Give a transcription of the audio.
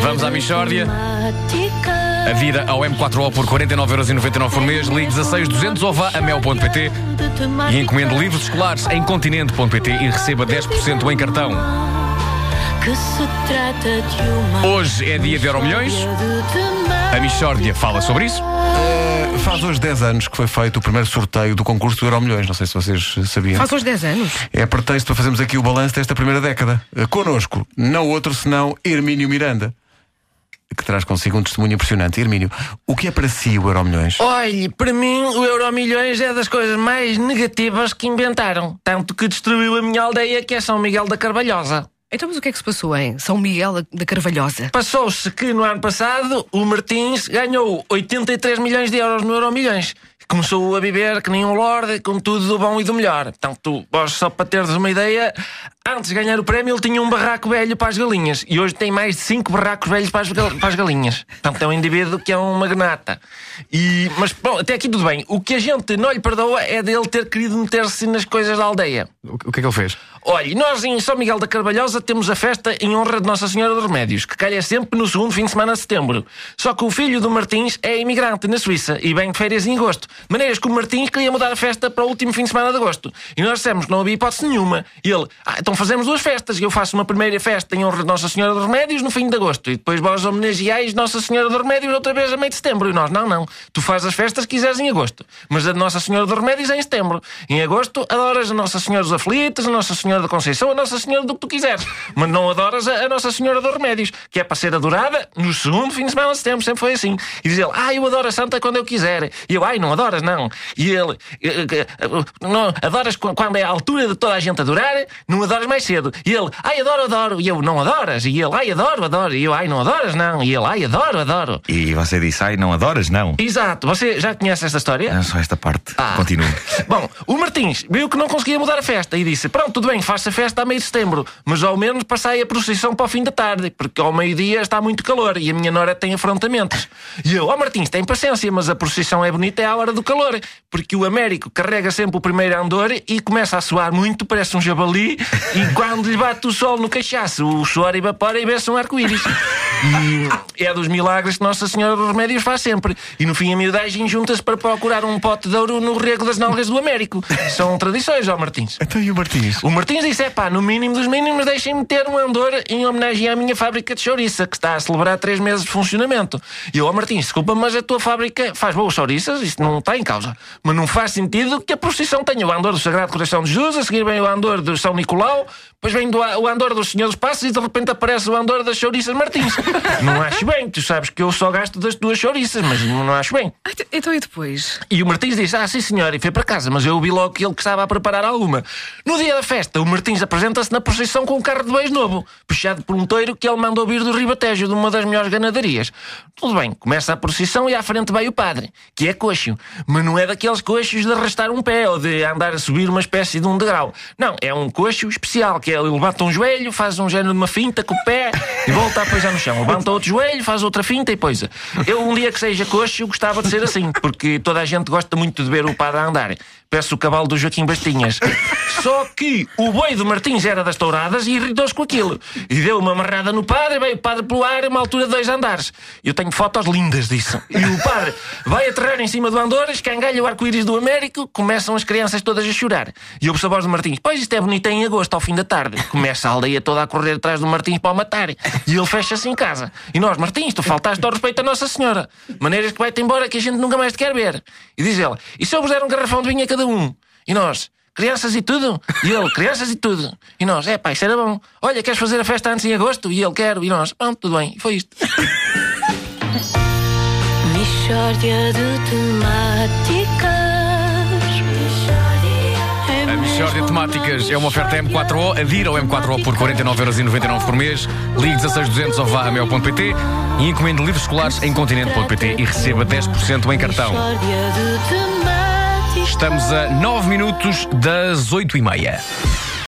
Vamos à Michórdia. A vida ao M4O por 49,99€ por mês. Ligue 16 200 ou vá a mel.pt e encomende livros escolares em continente.pt e receba 10% em cartão. Hoje é dia de Euromilhões. A Michórdia fala sobre isso. Uh, faz hoje 10 anos que foi feito o primeiro sorteio do concurso do Euromilhões. Não sei se vocês sabiam. Faz hoje 10 anos. É pretexto para fazermos aqui o balanço desta primeira década. Uh, connosco, não outro senão Hermínio Miranda. Que traz consigo um testemunho impressionante. Hermínio, o que é para si o Euromilhões? Olhe, para mim o Euromilhões é das coisas mais negativas que inventaram. Tanto que destruiu a minha aldeia, que é São Miguel da Carvalhosa. Então, mas o que é que se passou em São Miguel da Carvalhosa? Passou-se que no ano passado o Martins ganhou 83 milhões de euros no Euro Milhões. Começou a viver que nem um lorde, com tudo do bom e do melhor. Portanto, só para teres uma ideia, antes de ganhar o prémio ele tinha um barraco velho para as galinhas e hoje tem mais de 5 barracos velhos para as, para as galinhas. Portanto, é um indivíduo que é um magnata. E, mas, bom, até aqui tudo bem. O que a gente não lhe perdoa é dele ter querido meter-se nas coisas da aldeia. O que é que ele fez? Olha, nós em São Miguel da Carvalhosa temos a festa em honra de Nossa Senhora dos Remédios, que calha sempre no segundo fim de semana de setembro. Só que o filho do Martins é imigrante na Suíça e vem de férias em agosto. Maneiras que o Martins queria mudar a festa para o último fim de semana de agosto. E nós dissemos que não havia hipótese nenhuma. E ele, ah, então fazemos duas festas. Eu faço uma primeira festa em honra de Nossa Senhora dos Remédios no fim de agosto. E depois vós homenageais Nossa Senhora dos Remédios outra vez a meio de setembro. E nós, não, não. Tu fazes as festas que quiseres em agosto. Mas a de Nossa Senhora dos Remédios é em setembro. Em agosto adoras a Nossa Senhora dos Aflitos, a Nossa Senhora da Conceição, a Nossa Senhora do que tu quiseres. Mas não adoras a, a, Nossa Senhora dos Remédios, que é para ser adorada no segundo fim de semana de setembro. Sempre foi assim. E diz ele, ah, eu adoro a Santa quando eu quiser. E eu, ai, não adoras, não. E ele, eh, eh, eh, não, adoras quando é a altura de toda a gente adorar, não adoras mais cedo. E ele, ai, adoro, adoro. E eu, não adoras. E ele, ai, adoro, adoro. E eu, ai, não adoras, não. E ele, ai, adoro, adoro. E você disse, ai, não adoras, não. Exato. Você já conhece esta história? É só esta parte. Ah. Continua. Bom, o Martins viu que não conseguia mudar a festa e disse, pronto, tudo bem, faça a festa a meio de setembro, mas ao menos passei a procissão para o fim da tarde, porque ao meio-dia está muito calor e a minha nora tem afrontamentos. E eu, ó oh Martins, tem paciência, mas a procissão é bonita é à hora do calor, porque o Américo carrega sempre o primeiro andor e começa a suar muito, parece um jabali, e quando lhe bate o sol no cachaço, o suor evapora e vê-se um arco-íris. E é dos milagres que Nossa Senhora dos Remédios faz sempre. E no fim a miudagem junta-se para procurar um pote de ouro no rego das nalgas do Américo. São tradições, ó Martins. Então e o Martins? O Martins disse: é pá, no mínimo dos mínimos, deixem-me ter um andor em homenagem à minha fábrica de chouriça, que está a celebrar três meses de funcionamento. E eu, ó Martins, desculpa, mas a tua fábrica faz boas chouriças, isso não está em causa. Mas não faz sentido que a procissão tenha o andor do Sagrado Coração de Jesus, a seguir vem o andor do São Nicolau, depois vem do, o andor do Senhor dos Passos e de repente aparece o andor das chouriças Martins. Não acho bem, tu sabes que eu só gasto das duas chouriças, mas não acho bem. Ah, então e depois? E o Martins disse: Ah, sim senhor, e foi para casa, mas eu ouvi logo que ele que estava a preparar alguma. No dia da festa, o Martins apresenta-se na procissão com um carro de beijo novo, puxado por um toiro que ele mandou vir do Ribatejo, de uma das melhores ganadarias. Tudo bem, começa a procissão e à frente vai o padre, que é coxo, mas não é daqueles coxos de arrastar um pé ou de andar a subir uma espécie de um degrau. Não, é um coxo especial, que é ele levanta um joelho, faz um género de uma finta com o pé e volta a já no chão. Levanta outro joelho, faz outra finta e pois. Eu, um dia que seja coxo, eu gostava de ser assim, porque toda a gente gosta muito de ver o padre a andar. Peço o cavalo do Joaquim Bastinhas. Só que o boi do Martins era das touradas e irritou-se com aquilo. E deu uma amarrada no padre, veio o padre pelo ar a uma altura de dois andares. Eu tenho fotos lindas disso. E o padre vai aterrar em cima do andor, escangalha o arco-íris do Américo, começam as crianças todas a chorar. E ouve-se a voz do Martins: Pois isto é bonito em agosto, ao fim da tarde. Começa a aldeia toda a correr atrás do Martins para o matar. E ele fecha-se em casa. E nós, Martins, tu faltaste ao respeito a Nossa Senhora. Maneiras que vai-te embora que a gente nunca mais te quer ver. E diz ela: E se eu vos der um garrafão de vinho a cada um? E nós, crianças e tudo? E ele, crianças e tudo. E nós, é pá, isso era bom. Olha, queres fazer a festa antes em agosto? E ele, quero. E nós, pronto, tudo bem. E foi isto. Michórdia de temáticas. A Michórdia de Temáticas é uma oferta M4O. Adira ao M4O por 49,99€ por mês. Ligue 16200 ou vá a mel.pt e encomende livros escolares em continente.pt e receba 10% em cartão. Estamos a 9 minutos das 8 e meia.